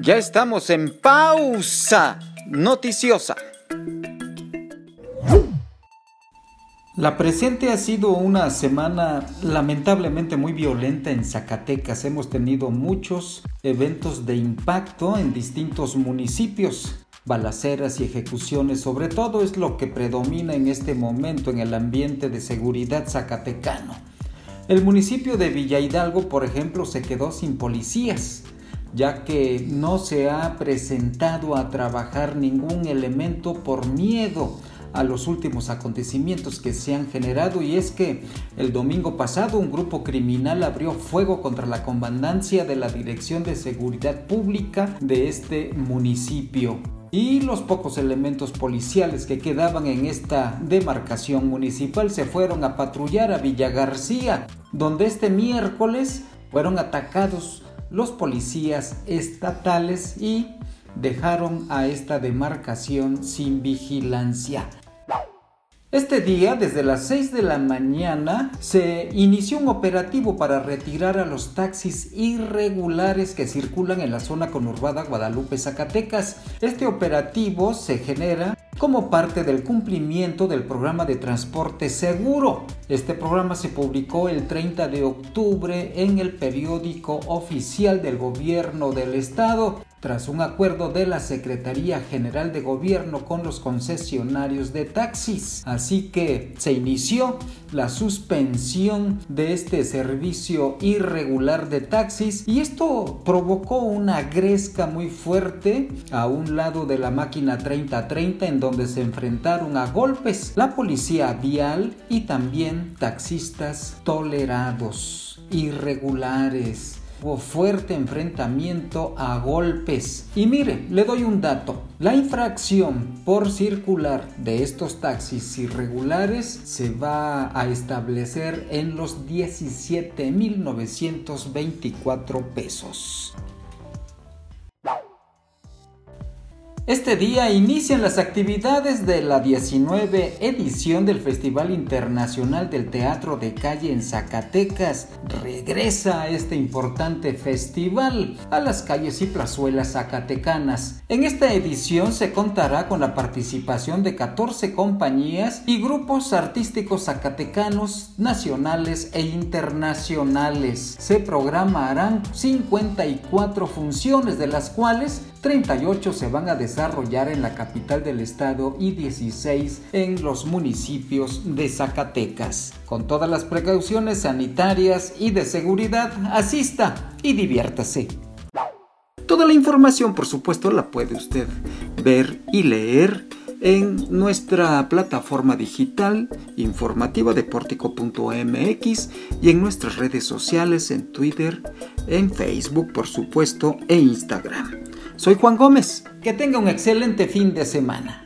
Ya estamos en pausa noticiosa. La presente ha sido una semana lamentablemente muy violenta en Zacatecas. Hemos tenido muchos eventos de impacto en distintos municipios. Balaceras y ejecuciones sobre todo es lo que predomina en este momento en el ambiente de seguridad zacatecano. El municipio de Villa Hidalgo, por ejemplo, se quedó sin policías, ya que no se ha presentado a trabajar ningún elemento por miedo a los últimos acontecimientos que se han generado. Y es que el domingo pasado un grupo criminal abrió fuego contra la comandancia de la Dirección de Seguridad Pública de este municipio. Y los pocos elementos policiales que quedaban en esta demarcación municipal se fueron a patrullar a Villa García, donde este miércoles fueron atacados los policías estatales y dejaron a esta demarcación sin vigilancia. Este día, desde las 6 de la mañana, se inició un operativo para retirar a los taxis irregulares que circulan en la zona conurbada Guadalupe-Zacatecas. Este operativo se genera como parte del cumplimiento del programa de transporte seguro. Este programa se publicó el 30 de octubre en el periódico oficial del gobierno del estado tras un acuerdo de la Secretaría General de Gobierno con los concesionarios de taxis. Así que se inició la suspensión de este servicio irregular de taxis y esto provocó una gresca muy fuerte a un lado de la máquina 3030 en donde se enfrentaron a golpes la policía vial y también taxistas tolerados irregulares fuerte enfrentamiento a golpes. Y mire, le doy un dato. La infracción por circular de estos taxis irregulares se va a establecer en los 17.924 pesos. Este día inician las actividades de la 19 edición del Festival Internacional del Teatro de Calle en Zacatecas. Regresa este importante festival a las calles y plazuelas zacatecanas. En esta edición se contará con la participación de 14 compañías y grupos artísticos zacatecanos nacionales e internacionales. Se programarán 54 funciones de las cuales 38 se van a desarrollar en la capital del estado y 16 en los municipios de Zacatecas. Con todas las precauciones sanitarias y de seguridad, asista y diviértase. Toda la información, por supuesto, la puede usted ver y leer en nuestra plataforma digital informativa deportico.mx y en nuestras redes sociales en Twitter, en Facebook, por supuesto, e Instagram. Soy Juan Gómez. Que tenga un excelente fin de semana.